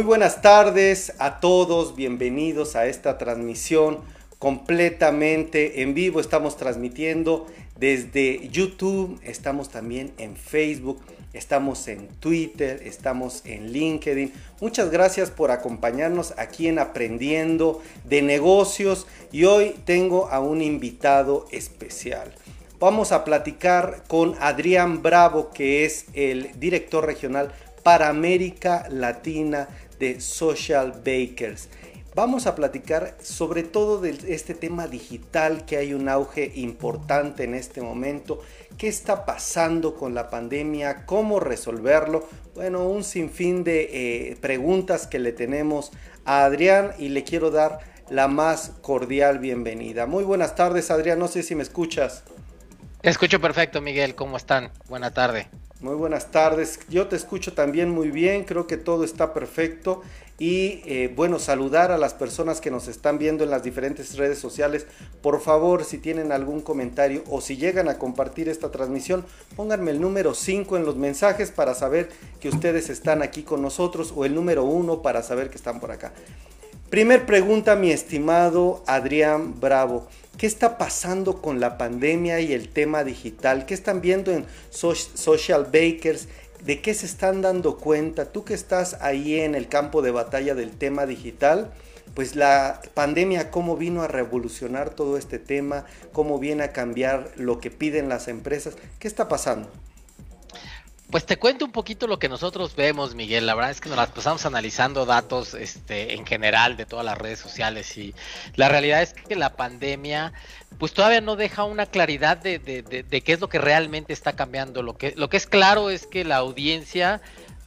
Muy buenas tardes a todos, bienvenidos a esta transmisión completamente en vivo. Estamos transmitiendo desde YouTube, estamos también en Facebook, estamos en Twitter, estamos en LinkedIn. Muchas gracias por acompañarnos aquí en Aprendiendo de Negocios y hoy tengo a un invitado especial. Vamos a platicar con Adrián Bravo, que es el director regional para América Latina de Social Bakers. Vamos a platicar sobre todo de este tema digital que hay un auge importante en este momento. ¿Qué está pasando con la pandemia? ¿Cómo resolverlo? Bueno, un sinfín de eh, preguntas que le tenemos a Adrián y le quiero dar la más cordial bienvenida. Muy buenas tardes, Adrián. No sé si me escuchas. Escucho perfecto, Miguel. ¿Cómo están? Buena tarde. Muy buenas tardes. Yo te escucho también muy bien. Creo que todo está perfecto. Y eh, bueno, saludar a las personas que nos están viendo en las diferentes redes sociales. Por favor, si tienen algún comentario o si llegan a compartir esta transmisión, pónganme el número 5 en los mensajes para saber que ustedes están aquí con nosotros o el número 1 para saber que están por acá. Primer pregunta, mi estimado Adrián Bravo. ¿Qué está pasando con la pandemia y el tema digital? ¿Qué están viendo en Social Bakers? ¿De qué se están dando cuenta? Tú que estás ahí en el campo de batalla del tema digital, pues la pandemia cómo vino a revolucionar todo este tema, cómo viene a cambiar lo que piden las empresas. ¿Qué está pasando? Pues te cuento un poquito lo que nosotros vemos, Miguel. La verdad es que nos las pasamos analizando datos este, en general de todas las redes sociales y la realidad es que la pandemia pues todavía no deja una claridad de, de, de, qué es lo que realmente está cambiando. Lo que, lo que es claro es que la audiencia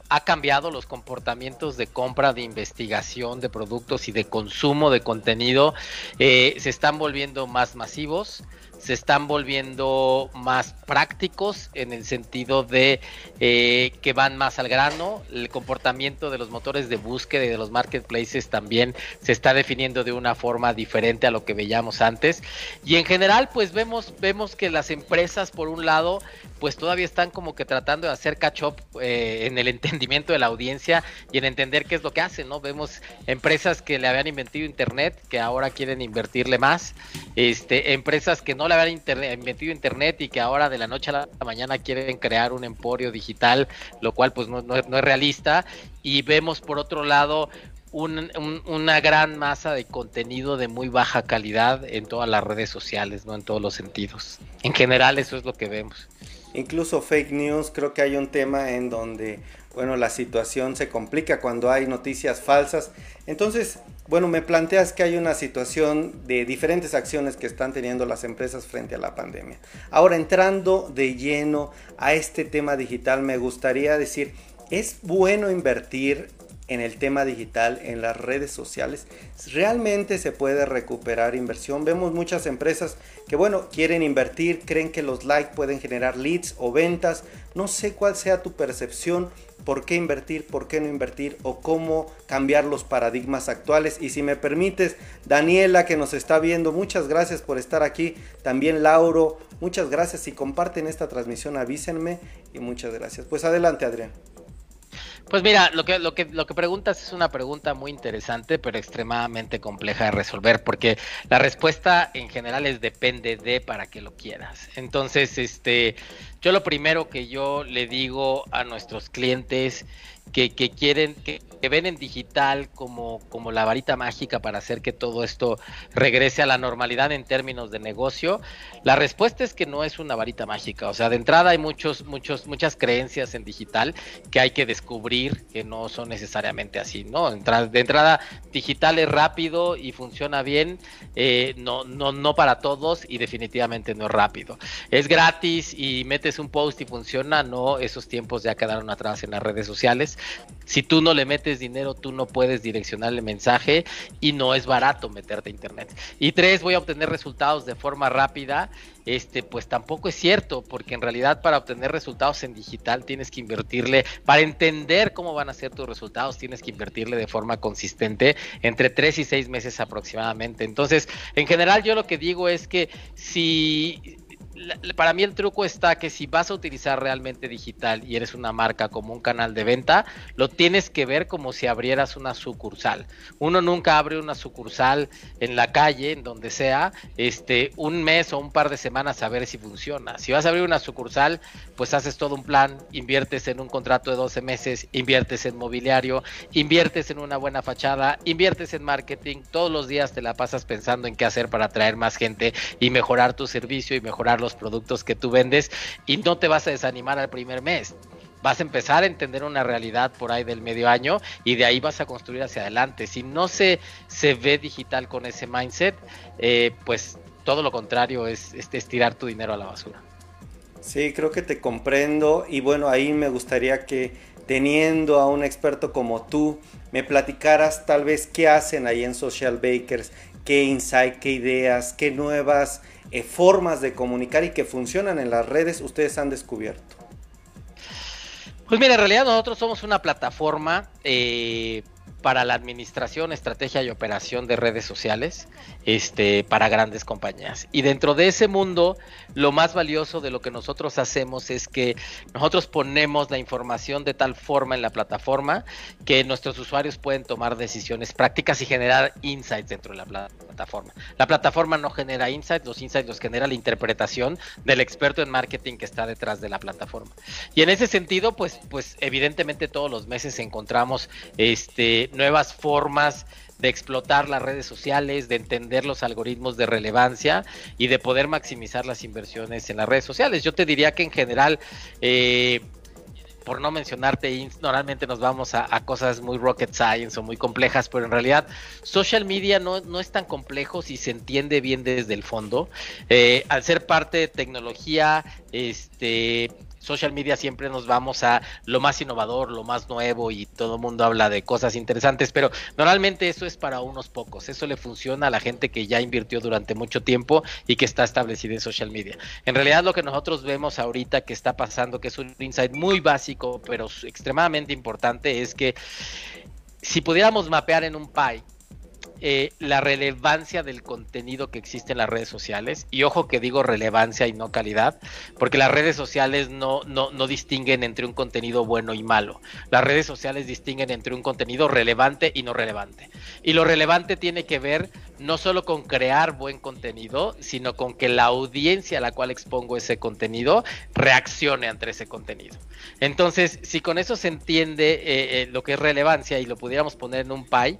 ha cambiado los comportamientos de compra, de investigación de productos y de consumo de contenido. Eh, se están volviendo más masivos se están volviendo más prácticos en el sentido de eh, que van más al grano. El comportamiento de los motores de búsqueda y de los marketplaces también se está definiendo de una forma diferente a lo que veíamos antes. Y en general, pues vemos, vemos que las empresas, por un lado, pues todavía están como que tratando de hacer catch up eh, en el entendimiento de la audiencia y en entender qué es lo que hacen, ¿no? Vemos empresas que le habían invertido internet, que ahora quieren invertirle más, este, empresas que no le habían invertido internet y que ahora de la noche a la mañana quieren crear un emporio digital, lo cual pues no, no, es realista. Y vemos por otro lado una gran masa de contenido de muy baja calidad en todas las redes sociales, ¿no? En todos los sentidos. En general eso es lo que vemos. Incluso fake news, creo que hay un tema en donde, bueno, la situación se complica cuando hay noticias falsas. Entonces, bueno, me planteas que hay una situación de diferentes acciones que están teniendo las empresas frente a la pandemia. Ahora, entrando de lleno a este tema digital, me gustaría decir, ¿es bueno invertir en el tema digital, en las redes sociales, realmente se puede recuperar inversión. Vemos muchas empresas que, bueno, quieren invertir, creen que los likes pueden generar leads o ventas. No sé cuál sea tu percepción, por qué invertir, por qué no invertir o cómo cambiar los paradigmas actuales. Y si me permites, Daniela que nos está viendo, muchas gracias por estar aquí. También Lauro, muchas gracias. Si comparten esta transmisión, avísenme y muchas gracias. Pues adelante, Adrián. Pues mira, lo que, lo que, lo que preguntas es una pregunta muy interesante, pero extremadamente compleja de resolver, porque la respuesta en general es depende de para que lo quieras. Entonces, este, yo lo primero que yo le digo a nuestros clientes que, que quieren, que, ven en digital como, como la varita mágica para hacer que todo esto regrese a la normalidad en términos de negocio, la respuesta es que no es una varita mágica. O sea, de entrada hay muchos, muchos, muchas creencias en digital que hay que descubrir que no son necesariamente así, ¿no? De entrada, digital es rápido y funciona bien, eh, no, no, no para todos y definitivamente no es rápido. Es gratis y metes un post y funciona, no, esos tiempos ya quedaron atrás en las redes sociales. Si tú no le metes dinero, tú no puedes direccionar el mensaje y no es barato meterte a internet. Y tres, voy a obtener resultados de forma rápida. Este, pues tampoco es cierto, porque en realidad para obtener resultados en digital tienes que invertirle, para entender cómo van a ser tus resultados, tienes que invertirle de forma consistente entre tres y seis meses aproximadamente. Entonces, en general yo lo que digo es que si para mí el truco está que si vas a utilizar realmente digital y eres una marca como un canal de venta, lo tienes que ver como si abrieras una sucursal. Uno nunca abre una sucursal en la calle, en donde sea, este, un mes o un par de semanas a ver si funciona. Si vas a abrir una sucursal, pues haces todo un plan, inviertes en un contrato de 12 meses, inviertes en mobiliario, inviertes en una buena fachada, inviertes en marketing, todos los días te la pasas pensando en qué hacer para atraer más gente y mejorar tu servicio y mejorar los productos que tú vendes y no te vas a desanimar al primer mes. Vas a empezar a entender una realidad por ahí del medio año y de ahí vas a construir hacia adelante. Si no se, se ve digital con ese mindset, eh, pues todo lo contrario es, es estirar tu dinero a la basura. Sí, creo que te comprendo y bueno, ahí me gustaría que teniendo a un experto como tú, me platicaras tal vez qué hacen ahí en Social Bakers, qué insight, qué ideas, qué nuevas formas de comunicar y que funcionan en las redes ustedes han descubierto? Pues mira, en realidad nosotros somos una plataforma eh, para la administración, estrategia y operación de redes sociales este, para grandes compañías. Y dentro de ese mundo, lo más valioso de lo que nosotros hacemos es que nosotros ponemos la información de tal forma en la plataforma que nuestros usuarios pueden tomar decisiones prácticas y generar insights dentro de la plataforma. La plataforma no genera insights, los insights los genera la interpretación del experto en marketing que está detrás de la plataforma. Y en ese sentido, pues, pues evidentemente todos los meses encontramos este, nuevas formas de explotar las redes sociales, de entender los algoritmos de relevancia y de poder maximizar las inversiones en las redes sociales. Yo te diría que en general, eh, por no mencionarte, normalmente nos vamos a, cosas muy rocket science o muy complejas, pero en realidad social media no, no es tan complejo si se entiende bien desde el fondo. Eh, al ser parte de tecnología, este, social media siempre nos vamos a lo más innovador, lo más nuevo y todo el mundo habla de cosas interesantes, pero normalmente eso es para unos pocos. Eso le funciona a la gente que ya invirtió durante mucho tiempo y que está establecida en social media. En realidad lo que nosotros vemos ahorita que está pasando, que es un insight muy básico, pero extremadamente importante, es que si pudiéramos mapear en un pie eh, la relevancia del contenido que existe en las redes sociales. Y ojo que digo relevancia y no calidad, porque las redes sociales no, no, no distinguen entre un contenido bueno y malo. Las redes sociales distinguen entre un contenido relevante y no relevante. Y lo relevante tiene que ver no solo con crear buen contenido, sino con que la audiencia a la cual expongo ese contenido reaccione ante ese contenido. Entonces, si con eso se entiende eh, eh, lo que es relevancia y lo pudiéramos poner en un pie,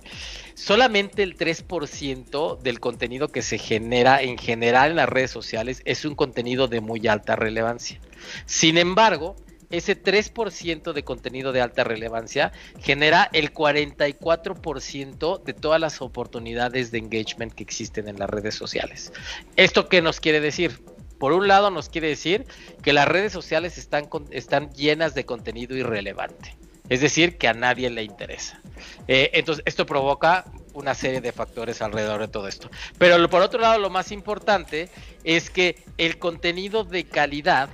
solamente el 3% del contenido que se genera en general en las redes sociales es un contenido de muy alta relevancia. Sin embargo, ese 3% de contenido de alta relevancia genera el 44% de todas las oportunidades de engagement que existen en las redes sociales. ¿Esto qué nos quiere decir? Por un lado nos quiere decir que las redes sociales están, están llenas de contenido irrelevante. Es decir, que a nadie le interesa. Eh, entonces, esto provoca una serie de factores alrededor de todo esto. Pero por otro lado, lo más importante es que el contenido de calidad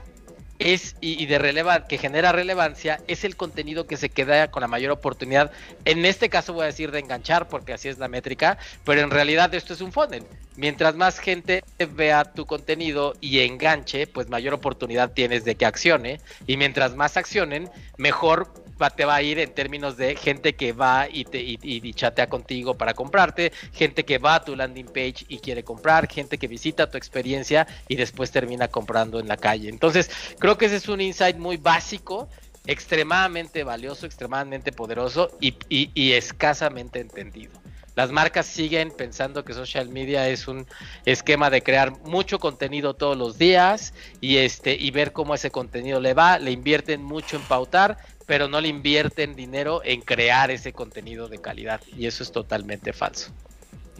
es y, de relevancia que genera relevancia es el contenido que se queda con la mayor oportunidad. En este caso voy a decir de enganchar porque así es la métrica, pero en realidad esto es un funnel. Mientras más gente vea tu contenido y enganche, pues mayor oportunidad tienes de que accione y mientras más accionen, mejor te va a ir en términos de gente que va y, te, y, chatea contigo para comprarte, gente que va a tu landing page y quiere comprar, gente que visita tu experiencia y después termina comprando en la calle. Entonces, creo que ese es un insight muy básico extremadamente valioso, extremadamente poderoso y, y, escasamente entendido. Las marcas siguen pensando que social media es un esquema de crear mucho contenido todos los días y este y ver cómo ese contenido le va, le invierten mucho en pautar, pero no le invierten dinero en crear ese contenido de calidad y eso es totalmente falso.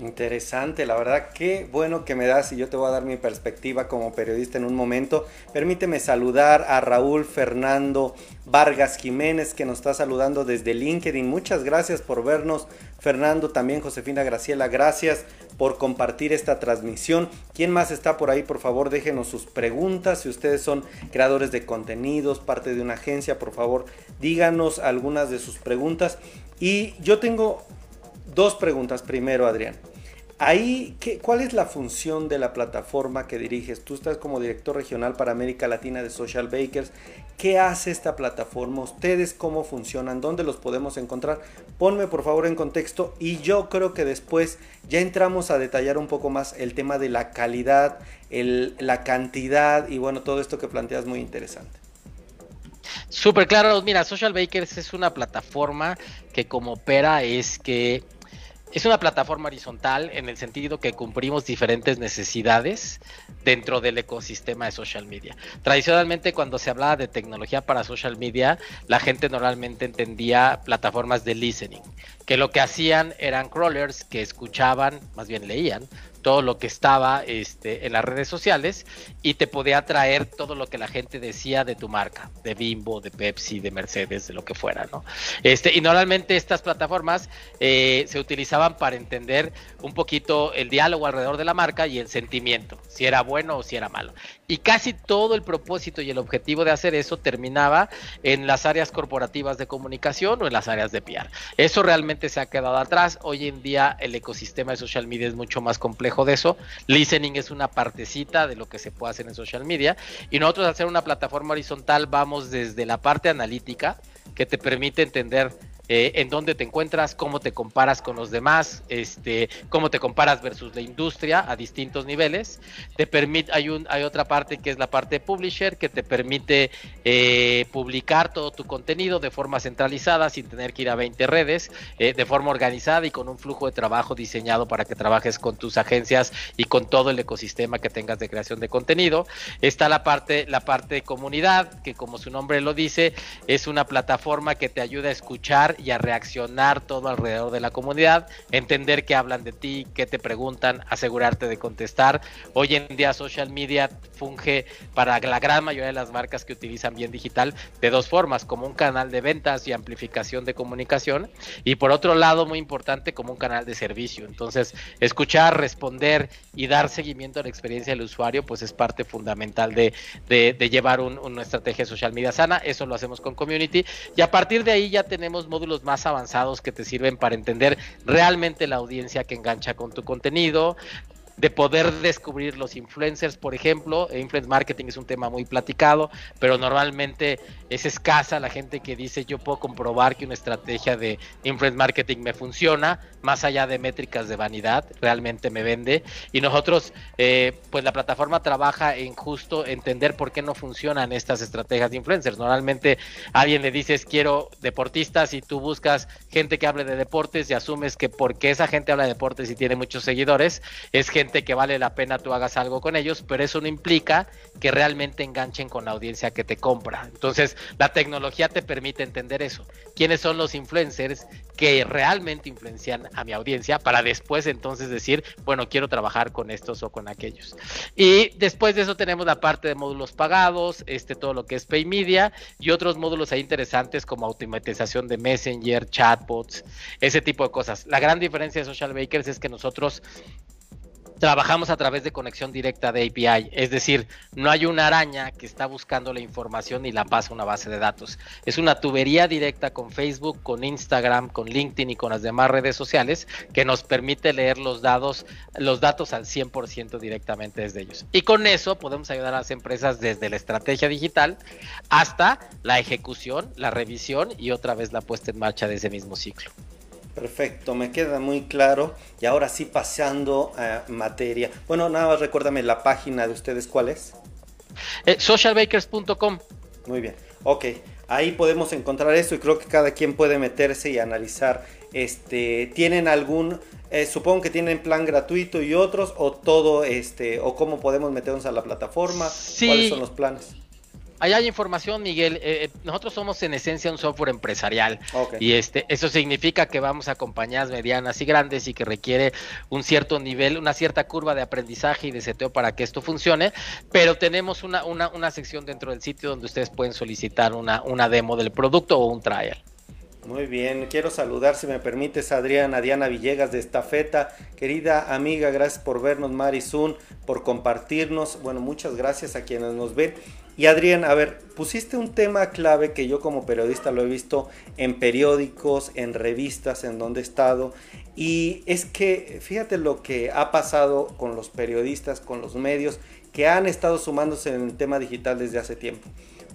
Interesante, la verdad, qué bueno que me das y yo te voy a dar mi perspectiva como periodista en un momento. Permíteme saludar a Raúl Fernando Vargas Jiménez que nos está saludando desde LinkedIn. Muchas gracias por vernos, Fernando, también Josefina Graciela, gracias por compartir esta transmisión. ¿Quién más está por ahí? Por favor, déjenos sus preguntas. Si ustedes son creadores de contenidos, parte de una agencia, por favor, díganos algunas de sus preguntas. Y yo tengo dos preguntas primero, Adrián. Ahí, ¿qué, ¿cuál es la función de la plataforma que diriges? Tú estás como director regional para América Latina de Social Bakers. ¿Qué hace esta plataforma? ¿Ustedes cómo funcionan? ¿Dónde los podemos encontrar? Ponme por favor en contexto y yo creo que después ya entramos a detallar un poco más el tema de la calidad, la cantidad y bueno, todo esto que planteas muy interesante. Súper claro, mira, Social Bakers es una plataforma que como opera es que es una plataforma horizontal en el sentido que cumplimos diferentes necesidades dentro del ecosistema de social media. Tradicionalmente cuando se hablaba de tecnología para social media, la gente normalmente entendía plataformas de listening, que lo que hacían eran crawlers que escuchaban, más bien leían, todo lo que estaba este, en las redes sociales y te podía traer todo lo que la gente decía de tu marca, de Bimbo, de Pepsi, de Mercedes, de lo que fuera, ¿no? Este, y normalmente estas plataformas eh, se utilizaban para entender un poquito el diálogo alrededor de la marca y el sentimiento, si era bueno o si era malo. Y casi todo el propósito y el objetivo de hacer eso terminaba en las áreas corporativas de comunicación o en las áreas de PR. Eso realmente se ha quedado atrás. Hoy en día el ecosistema de social media es mucho más complejo de eso. Listening es una partecita de lo que se puede hacer en social media. Y nosotros al ser una plataforma horizontal vamos desde la parte analítica que te permite entender eh, en dónde te encuentras, cómo te comparas con los demás, este, cómo te comparas versus la industria a distintos niveles. Te permite, hay, un, hay otra parte que es la parte publisher que te permite eh, publicar todo tu contenido de forma centralizada sin tener que ir a 20 redes, eh, de forma organizada y con un flujo de trabajo diseñado para que trabajes con tus agencias y con todo el ecosistema que tengas de creación de contenido. Está la parte, la parte de comunidad, que como su nombre lo dice, es una plataforma que te ayuda a escuchar y a reaccionar todo alrededor de la comunidad, entender qué hablan de ti, qué te preguntan, asegurarte de contestar. Hoy en día social media funge para la gran mayoría de las marcas que utilizan bien digital de dos formas, como un canal de ventas y amplificación de comunicación y por otro lado, muy importante, como un canal de servicio. Entonces, escuchar, responder y dar seguimiento a la experiencia del usuario, pues es parte fundamental de, de, llevar una estrategia social media sana. Eso lo hacemos con Community y a partir de ahí ya tenemos más avanzados que te sirven para entender realmente la audiencia que engancha con tu contenido, de poder descubrir los influencers, por ejemplo. Influence marketing es un tema muy platicado, pero normalmente es escasa la gente que dice yo puedo comprobar que una estrategia de influence marketing me funciona, más allá de métricas de vanidad, realmente me vende. Y nosotros, eh, pues la plataforma trabaja en justo entender por qué no funcionan estas estrategias de influencers. Normalmente alguien le dices quiero deportistas y tú buscas gente que hable de deportes y asumes que porque esa gente habla de deportes y tiene muchos seguidores, es gente que vale la pena tú hagas algo con ellos, pero eso no implica que realmente enganchen con la audiencia que te compra. Entonces, la tecnología te permite entender eso. ¿Quiénes son los influencers que realmente influencian a mi audiencia para después entonces decir, bueno, quiero trabajar con estos o con aquellos? Y después de eso tenemos la parte de módulos pagados, este todo lo que es Pay Media y otros módulos ahí interesantes como automatización de Messenger, chatbots, ese tipo de cosas. La gran diferencia de Social Bakers es que nosotros trabajamos a través de conexión directa de API, es decir, no hay una araña que está buscando la información y la pasa a una base de datos. Es una tubería directa con Facebook, con Instagram, con LinkedIn y con las demás redes sociales que nos permite leer los datos, los datos al 100% directamente desde ellos. Y con eso podemos ayudar a las empresas desde la estrategia digital hasta la ejecución, la revisión y otra vez la puesta en marcha de ese mismo ciclo. Perfecto, me queda muy claro. Y ahora sí pasando a materia. Bueno, nada más recuérdame la página de ustedes, ¿cuál es? Eh, socialbakers.com. Muy bien, ok. Ahí podemos encontrar eso y creo que cada quien puede meterse y analizar. Este, ¿tienen algún, eh, supongo que tienen plan gratuito y otros o todo, este, o cómo podemos meternos a la plataforma? ¿Cuáles son los planes? Ahí hay información, Miguel. Eh, eh, nosotros somos en esencia un software empresarial y este eso significa que vamos a compañías medianas y grandes y que requiere un cierto nivel, una cierta curva de aprendizaje y de seteo para que esto funcione. Pero tenemos una, una, una sección dentro del sitio donde ustedes pueden solicitar una, una demo del producto o un trial. Muy bien, quiero saludar, si me permites, Adriana, Diana Villegas de Estafeta. Querida amiga, gracias por vernos, Marizun, por compartirnos. Bueno, muchas gracias a quienes nos ven. Y Adrián, a ver, pusiste un tema clave que yo como periodista lo he visto en periódicos, en revistas, en donde he estado, Y es que fíjate lo que ha pasado con los periodistas, con los medios que han estado sumándose en el tema digital desde hace tiempo.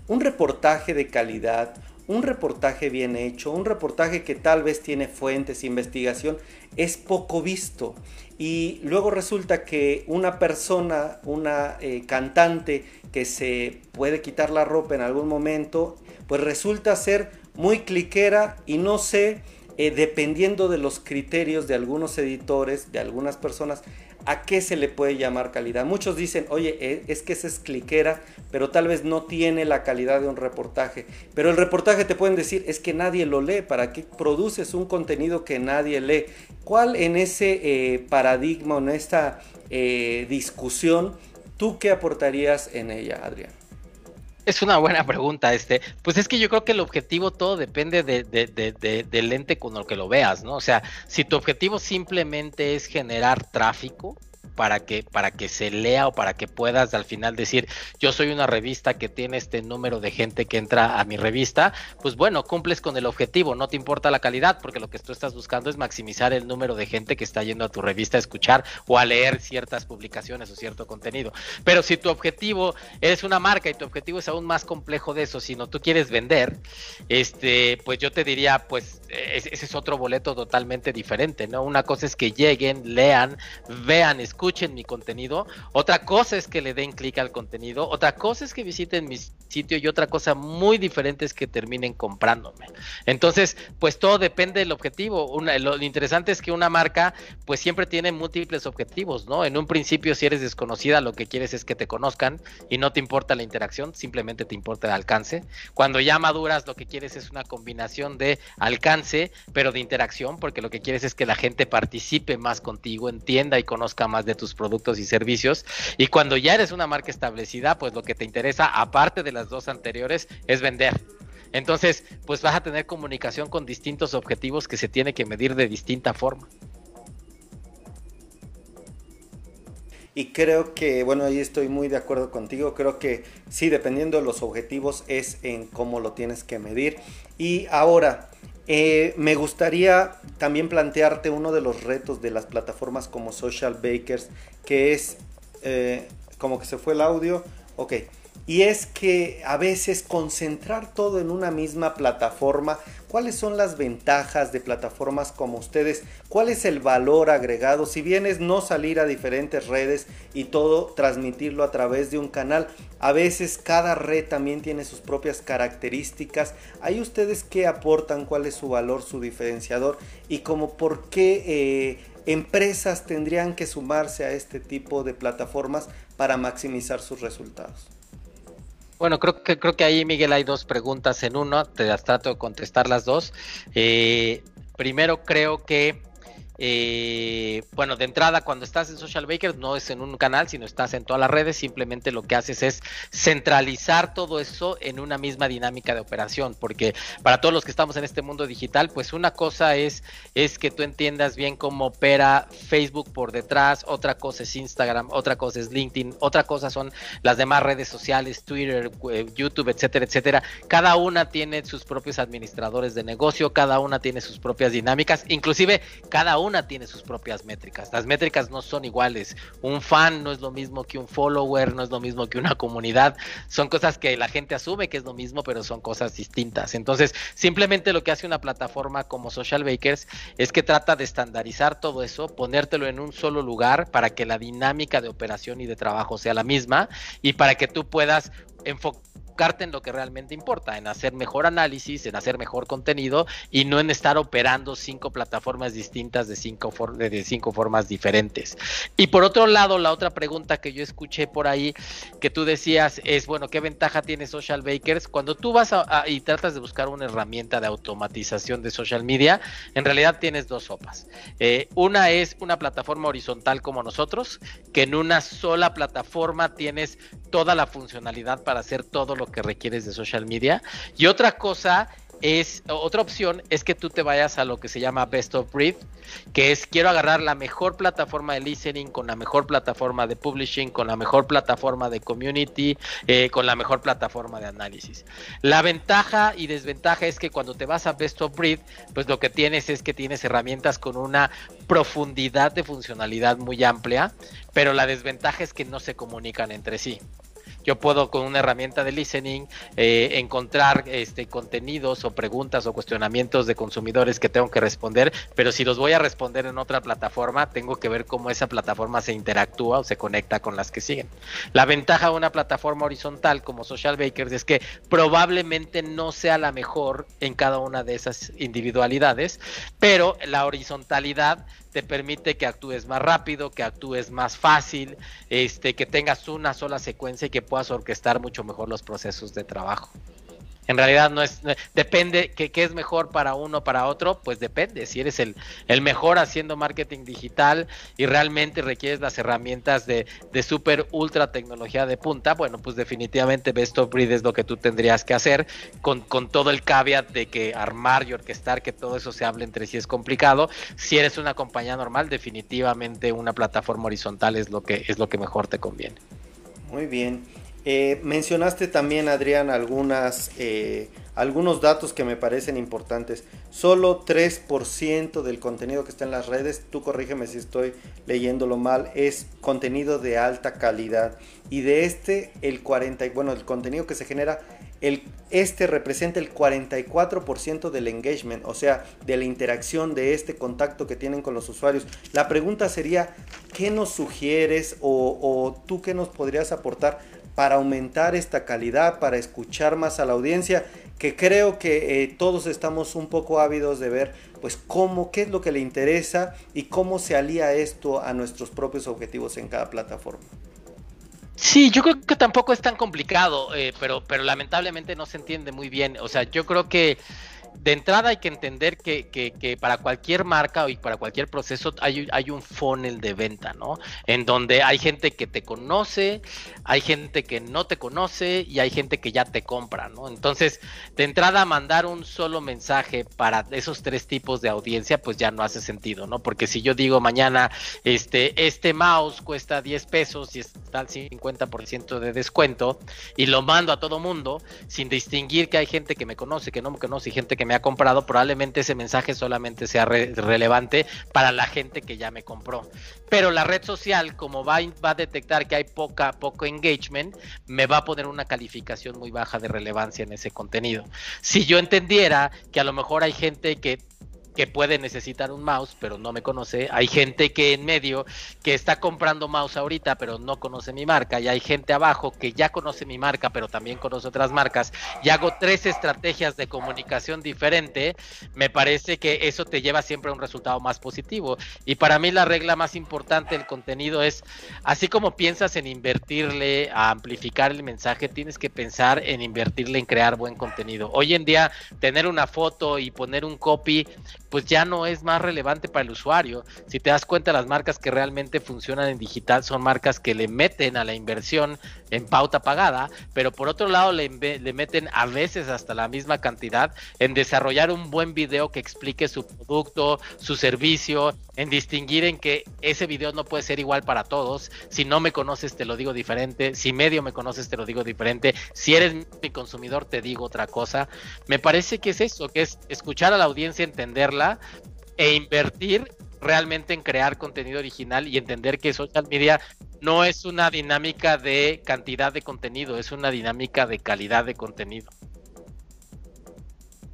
Un reportaje de calidad, un reportaje bien hecho, un reportaje que tal vez tiene fuentes, investigación, es poco visto. Y luego resulta que una persona, una eh, cantante que se puede quitar la ropa en algún momento, pues resulta ser muy cliquera y no sé, eh, dependiendo de los criterios de algunos editores, de algunas personas, ¿A qué se le puede llamar calidad? Muchos dicen, oye, e, es que esa es cliquera, pero tal vez no tiene la calidad de un reportaje. Pero el reportaje te pueden decir, es que nadie lo lee, ¿para qué produces un contenido que nadie lee? ¿Cuál en ese eh, paradigma, en esta eh, discusión, tú qué aportarías en ella, Adrián? Es una buena pregunta, este. Pues es que yo creo que el objetivo todo depende de, del lente con el que lo veas, ¿no? O sea, si tu objetivo simplemente es generar tráfico, para que, para que se lea o para que puedas al final decir, yo soy una revista que tiene este número de gente que entra a mi revista, pues bueno, cumples con el objetivo, no te importa la calidad, porque lo que tú estás buscando es maximizar el número de gente que está yendo a tu revista a escuchar o a leer ciertas publicaciones o cierto contenido. Pero si tu objetivo eres una marca y tu objetivo es aún más complejo de eso, si no tú quieres vender, este, pues yo te diría, pues ese es otro boleto totalmente diferente, ¿no? Una cosa es que lleguen, lean, vean, escuchen, escuchen mi contenido, otra cosa es que le den clic al contenido, otra cosa es que visiten mi sitio y otra cosa muy diferente es que terminen comprándome. Entonces, pues todo depende del objetivo. lo interesante es que una marca pues siempre tiene múltiples objetivos, ¿no? En un principio si eres desconocida lo que quieres es que te conozcan y no te importa la interacción, simplemente te importa el alcance. Cuando ya maduras lo que quieres es una combinación de alcance, pero de interacción, porque lo que quieres es que la gente participe más contigo, entienda y conozca más de tus productos y servicios. Y cuando ya eres una marca establecida, pues lo que te interesa, aparte de las dos anteriores, es vender. Entonces, pues vas a tener comunicación con distintos objetivos que se tiene que medir de distinta forma. Y creo que, bueno, ahí estoy muy de acuerdo contigo. Creo que sí, dependiendo de los objetivos, es en cómo lo tienes que medir. Y ahora, eh, me gustaría también plantearte uno de los retos de las plataformas como Social Bakers, que es eh, como que se fue el audio. Ok, y es que a veces concentrar todo en una misma plataforma, ¿cuáles son las ventajas de plataformas como ustedes? ¿Cuál es el valor agregado? Si bien es no salir a diferentes redes y todo transmitirlo a través de un canal, a veces cada red también tiene sus propias características. ¿Hay ustedes qué aportan? ¿Cuál es su valor, su diferenciador? Y como por qué... Eh, empresas tendrían que sumarse a este tipo de plataformas para maximizar sus resultados. Bueno, creo que creo que ahí Miguel hay dos preguntas en uno, te las trato de contestar las dos. Eh, primero creo que eh, bueno, de entrada, cuando estás en Social Bakers, no es en un canal, sino estás en todas las redes. Simplemente lo que haces es centralizar todo eso en una misma dinámica de operación. Porque para todos los que estamos en este mundo digital, pues una cosa es, es que tú entiendas bien cómo opera Facebook por detrás, otra cosa es Instagram, otra cosa es LinkedIn, otra cosa son las demás redes sociales, Twitter, eh, YouTube, etcétera, etcétera. Cada una tiene sus propios administradores de negocio, cada una tiene sus propias dinámicas, inclusive cada una una tiene sus propias métricas. Las métricas no son iguales. Un fan no es lo mismo que un follower, no es lo mismo que una comunidad. Son cosas que la gente asume que es lo mismo, pero son cosas distintas. Entonces, simplemente lo que hace una plataforma como Social Bakers es que trata de estandarizar todo eso, ponértelo en un solo lugar para que la dinámica de operación y de trabajo sea la misma y para que tú puedas enfocar en lo que realmente importa, en hacer mejor análisis, en hacer mejor contenido y no en estar operando cinco plataformas distintas de cinco, de cinco formas diferentes. Y por otro lado, la otra pregunta que yo escuché por ahí que tú decías es, bueno, ¿qué ventaja tiene Social Bakers? Cuando tú vas a, y tratas de buscar una herramienta de automatización de social media, en realidad tienes dos sopas. Eh, una es una plataforma horizontal como nosotros, que en una sola plataforma tienes toda la funcionalidad para hacer todo lo que requieres de social media. Y otra cosa es, otra opción es que tú te vayas a lo que se llama Best of Breed, que es quiero agarrar la mejor plataforma de listening con la mejor plataforma de publishing, con la mejor plataforma de community, eh, con la mejor plataforma de análisis. La ventaja y desventaja es que cuando te vas a Best of Breed, pues lo que tienes es que tienes herramientas con una profundidad de funcionalidad muy amplia, pero la desventaja es que no se comunican entre sí. Yo puedo con una herramienta de listening eh, encontrar este, contenidos o preguntas o cuestionamientos de consumidores que tengo que responder, pero si los voy a responder en otra plataforma, tengo que ver cómo esa plataforma se interactúa o se conecta con las que siguen. La ventaja de una plataforma horizontal como Social Bakers es que probablemente no sea la mejor en cada una de esas individualidades, pero la horizontalidad te permite que actúes más rápido, que actúes más fácil, este, que tengas una sola secuencia y que puedas orquestar mucho mejor los procesos de trabajo. En realidad no es, depende que qué es mejor para uno para otro, pues depende. Si eres el, el mejor haciendo marketing digital y realmente requieres las herramientas de, de super ultra tecnología de punta, bueno, pues definitivamente Best of Breed es lo que tú tendrías que hacer con, con todo el caveat de que armar y orquestar que todo eso se hable entre sí es complicado. Si eres una compañía normal, definitivamente una plataforma horizontal es lo que es lo que mejor te conviene. Muy bien. Eh, mencionaste también, Adrián, algunas, eh, algunos datos que me parecen importantes. Solo 3% del contenido que está en las redes, tú corrígeme si estoy leyéndolo mal, es contenido de alta calidad. Y de este, el 40, bueno, el contenido que se genera, este representa el 44% del engagement, o sea, de la interacción, de este contacto que tienen con los usuarios. La pregunta sería, ¿qué nos sugieres o tú qué nos podrías aportar? Para aumentar esta calidad, para escuchar más a la audiencia, que creo que eh, todos estamos un poco ávidos de ver pues cómo, qué es lo que le interesa y cómo se alía esto a nuestros propios objetivos en cada plataforma. Sí, yo creo que tampoco es tan complicado, eh, pero, pero lamentablemente no se entiende muy bien. O sea, yo creo que de entrada hay que entender que, para cualquier marca y para cualquier proceso hay, hay, un funnel de venta, ¿no? En donde hay gente que te conoce, hay gente que no te conoce y hay gente que ya te compra, ¿no? Entonces, de entrada mandar un solo mensaje para esos tres tipos de audiencia, pues ya no hace sentido, ¿no? Porque si yo digo mañana, este, este mouse cuesta 10 pesos y está al 50% de descuento y lo mando a todo mundo sin distinguir que hay gente que me conoce, que no me conoce y gente que me ha comprado, probablemente ese mensaje solamente sea relevante para la gente que ya me compró. Pero la red social, como va, va a detectar que hay poca, poco engagement, me va a poner una calificación muy baja de relevancia en ese contenido. Si yo entendiera que a lo mejor hay gente que que puede necesitar un mouse, pero no me conoce. Hay gente que en medio que está comprando mouse ahorita, pero no conoce mi marca. Y hay gente abajo que ya conoce mi marca, pero también conoce otras marcas. Y hago tres estrategias de comunicación diferente. Me parece que eso te lleva siempre a un resultado más positivo. Y para mí la regla más importante del contenido es, así como piensas en invertirle a amplificar el mensaje, tienes que pensar en invertirle en crear buen contenido. Hoy en día, tener una foto y poner un copy pues ya no es más relevante para el usuario. Si te das cuenta, las marcas que realmente funcionan en digital son marcas que le meten a la inversión en pauta pagada, pero por otro lado le, meten a veces hasta la misma cantidad en desarrollar un buen video que explique su producto, su servicio, en distinguir en que ese video no puede ser igual para todos. Si no me conoces, te lo digo diferente. Si medio me conoces, te lo digo diferente. Si eres mi consumidor, te digo otra cosa. Me parece que es eso, que es escuchar a la audiencia, entenderla e invertir realmente en crear contenido original y entender que social media no es una dinámica de cantidad de contenido, es una dinámica de calidad de contenido.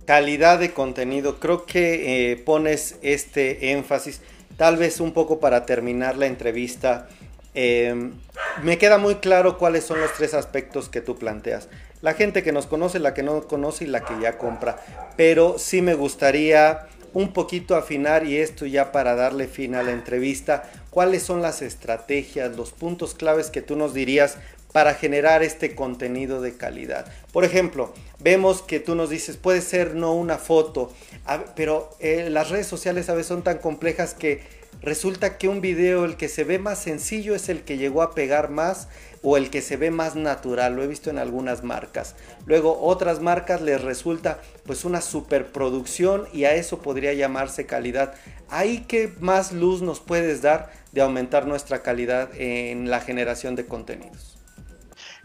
Calidad de contenido, creo que eh, pones este énfasis, tal vez un poco para terminar la entrevista. Em, me queda muy claro cuáles son los tres aspectos que tú planteas. La gente que nos conoce, la que no conoce y la que ya compra. Pero sí me gustaría un poquito afinar y esto ya para darle fin a la entrevista, cuáles son las estrategias, los puntos claves que tú nos dirías para generar este contenido de calidad. Por ejemplo, vemos que tú nos dices, puede ser no una foto, pero eh, las redes sociales a veces son tan complejas que resulta que un video, el que se ve más sencillo es el que llegó a pegar más o el que se ve más natural, lo he visto en algunas marcas. Luego otras marcas les resulta pues una superproducción y a eso podría llamarse calidad. ¿Ahí qué más luz nos puedes dar de aumentar nuestra calidad en la generación de contenidos?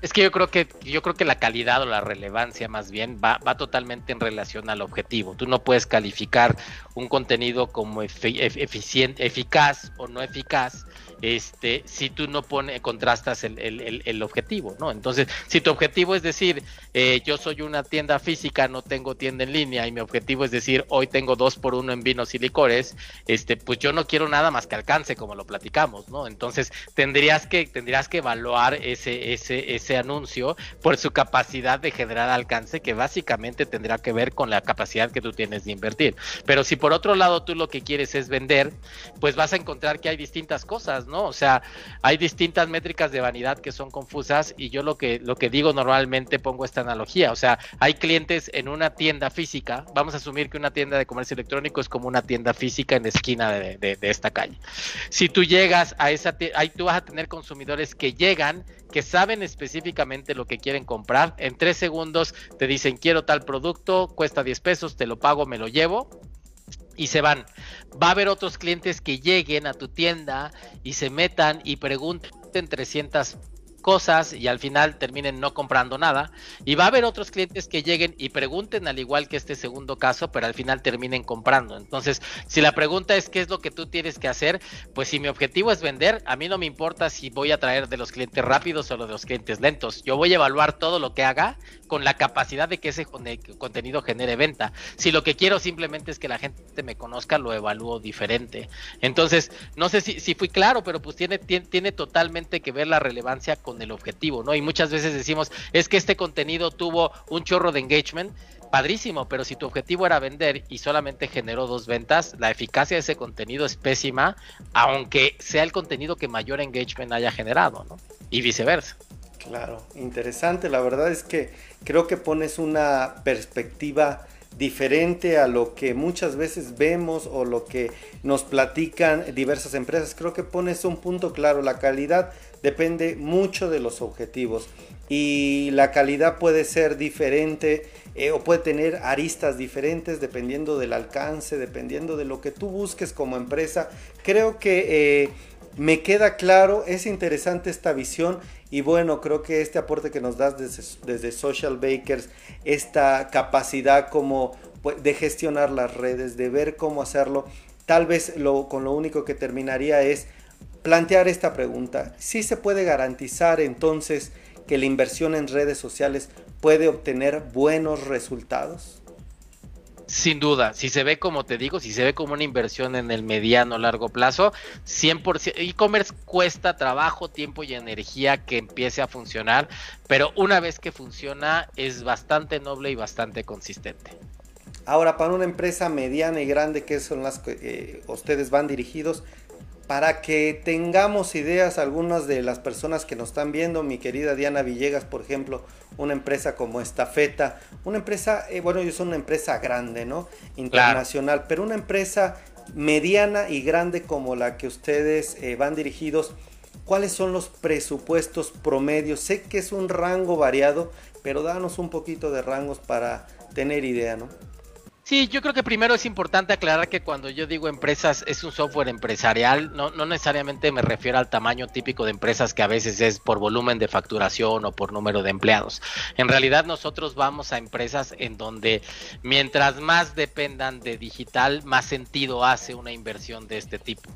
Es que yo creo que yo creo que la calidad o la relevancia más bien va, va totalmente en relación al objetivo. Tú no puedes calificar un contenido como eficiente, eficaz o no eficaz este, si tú no pone, contrastas el, el, el, objetivo, ¿no? Entonces, si tu objetivo es decir, eh, yo soy una tienda física, no tengo tienda en línea, y mi objetivo es decir, hoy tengo dos por uno en vinos y licores, este, pues yo no quiero nada más que alcance, como lo platicamos, ¿no? Entonces, tendrías que, tendrías que evaluar ese, ese, ese anuncio por su capacidad de generar alcance, que básicamente tendrá que ver con la capacidad que tú tienes de invertir. Pero si por otro lado tú lo que quieres es vender, pues vas a encontrar que hay distintas cosas, ¿no? O sea, hay distintas métricas de vanidad que son confusas y yo lo que, lo que digo normalmente pongo esta analogía, o sea, hay clientes en una tienda física, vamos a asumir que una tienda de comercio electrónico es como una tienda física en la esquina de, esta calle. Si tú llegas a esa tienda, ahí tú vas a tener consumidores que llegan, que saben específicamente lo que quieren comprar, en tres segundos te dicen quiero tal producto, cuesta 10 pesos, te lo pago, me lo llevo y se van. Va a haber otros clientes que lleguen a tu tienda y se metan y pregunten 300 cosas y al final terminen no comprando nada. Y va a haber otros clientes que lleguen y pregunten al igual que este segundo caso, pero al final terminen comprando. Entonces, si la pregunta es qué es lo que tú tienes que hacer, pues si mi objetivo es vender, a mí no me importa si voy a traer de los clientes rápidos o de los clientes lentos. Yo voy a evaluar todo lo que haga con la capacidad de que ese contenido genere venta. Si lo que quiero simplemente es que la gente me conozca, lo evalúo diferente. Entonces, no sé si, si fui claro, pero pues tiene, tiene, tiene totalmente que ver la relevancia con el objetivo, ¿no? Y muchas veces decimos, es que este contenido tuvo un chorro de engagement, padrísimo, pero si tu objetivo era vender y solamente generó dos ventas, la eficacia de ese contenido es pésima, aunque sea el contenido que mayor engagement haya generado, ¿no? Y viceversa. Claro, interesante, la verdad es que creo que pones una perspectiva diferente a lo que muchas veces vemos o lo que nos platican diversas empresas. Creo que pones un punto claro, la calidad depende mucho de los objetivos y la calidad puede ser diferente eh, o puede tener aristas diferentes dependiendo del alcance, dependiendo de lo que tú busques como empresa. Creo que eh, me queda claro, es interesante esta visión y bueno, creo que este aporte que nos das desde, Social Bakers, esta capacidad como pues, de gestionar las redes, de ver cómo hacerlo, tal vez lo, con lo único que terminaría es plantear esta pregunta. ¿Sí se puede garantizar entonces que la inversión en redes sociales puede obtener buenos resultados? Sin duda, si se ve como te digo, si se ve como una inversión en el mediano largo plazo, 100% e-commerce cuesta trabajo, tiempo y energía que empiece a funcionar, pero una vez que funciona es bastante noble y bastante consistente. Ahora, para una empresa mediana y grande que son las que eh, ustedes van dirigidos, para que tengamos ideas, algunas de las personas que nos están viendo, mi querida Diana Villegas, por ejemplo, una empresa como Estafeta, una empresa, eh, bueno, ellos son una empresa grande, ¿no? Internacional, pero una empresa mediana y grande como la que ustedes eh, van dirigidos, ¿cuáles son los presupuestos promedios? Sé que es un rango variado, pero danos un poquito de rangos para tener idea, ¿no? Sí, yo creo que primero es importante aclarar que cuando yo digo empresas es un software empresarial, no, no necesariamente me refiero al tamaño típico de empresas que a veces es por volumen de facturación o por número de empleados. En realidad nosotros vamos a empresas en donde mientras más dependan de digital, más sentido hace una inversión de este tipo.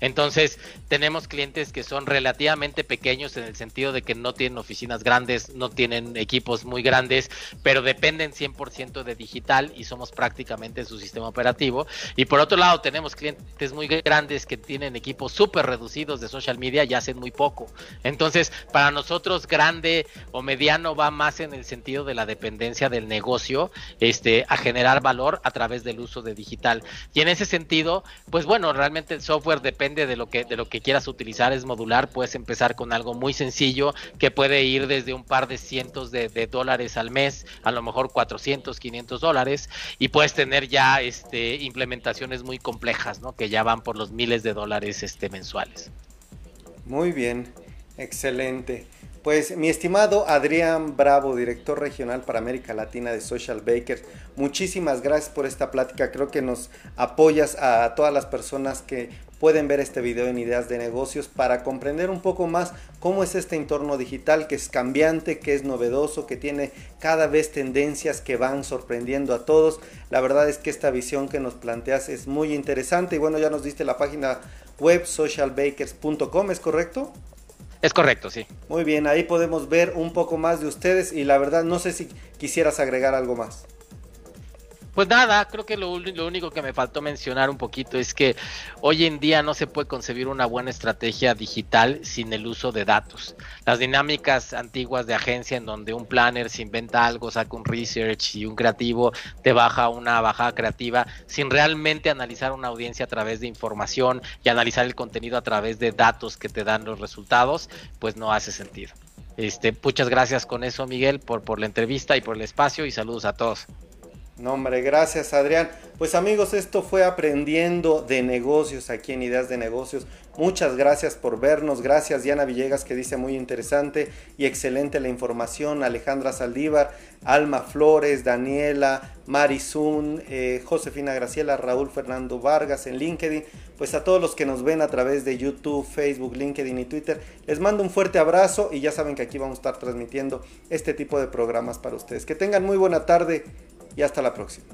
Entonces, tenemos clientes que son relativamente pequeños en el sentido de que no tienen oficinas grandes, no tienen equipos muy grandes, pero dependen 100% de digital y somos prácticamente su sistema operativo. Y por otro lado, tenemos clientes muy grandes que tienen equipos súper reducidos de social media y hacen muy poco. Entonces, para nosotros, grande o mediano va más en el sentido de la dependencia del negocio este, a generar valor a través del uso de digital. Y en ese sentido, pues bueno, realmente el software de depende de lo que de lo que quieras utilizar, es modular, puedes empezar con algo muy sencillo que puede ir desde un par de cientos de, dólares al mes, a lo mejor 400, 500 dólares, y puedes tener ya este, implementaciones muy complejas, ¿no? que ya van por los miles de dólares este, mensuales. Muy bien, excelente. Pues mi estimado Adrián Bravo, director regional para América Latina de Social Bakers, muchísimas gracias por esta plática. Creo que nos apoyas a todas las personas que pueden ver este video en Ideas de Negocios para comprender un poco más cómo es este entorno digital que es cambiante, que es novedoso, que tiene cada vez tendencias que van sorprendiendo a todos. La verdad es que esta visión que nos planteas es muy interesante y bueno, ya nos diste la página web socialbakers.com, ¿es correcto? Es correcto, sí. Muy bien, ahí podemos ver un poco más de ustedes y la verdad no sé si quisieras agregar algo más. Pues nada, creo que lo, único que me faltó mencionar un poquito es que hoy en día no se puede concebir una buena estrategia digital sin el uso de datos. Las dinámicas antiguas de agencia en donde un planner se inventa algo, saca un research y un creativo te baja una bajada creativa sin realmente analizar una audiencia a través de información y analizar el contenido a través de datos que te dan los resultados, pues no hace sentido. Este, muchas gracias con eso, Miguel, por, por la entrevista y por el espacio y saludos a todos. No, hombre, gracias Adrián. Pues amigos, esto fue aprendiendo de negocios aquí en Ideas de Negocios. Muchas gracias por vernos. Gracias Diana Villegas que dice muy interesante y excelente la información. Alejandra Saldívar, Alma Flores, Daniela, Marizun, eh, Josefina Graciela, Raúl Fernando Vargas en LinkedIn. Pues a todos los que nos ven a través de YouTube, Facebook, LinkedIn y Twitter, les mando un fuerte abrazo y ya saben que aquí vamos a estar transmitiendo este tipo de programas para ustedes. Que tengan muy buena tarde y hasta la próxima.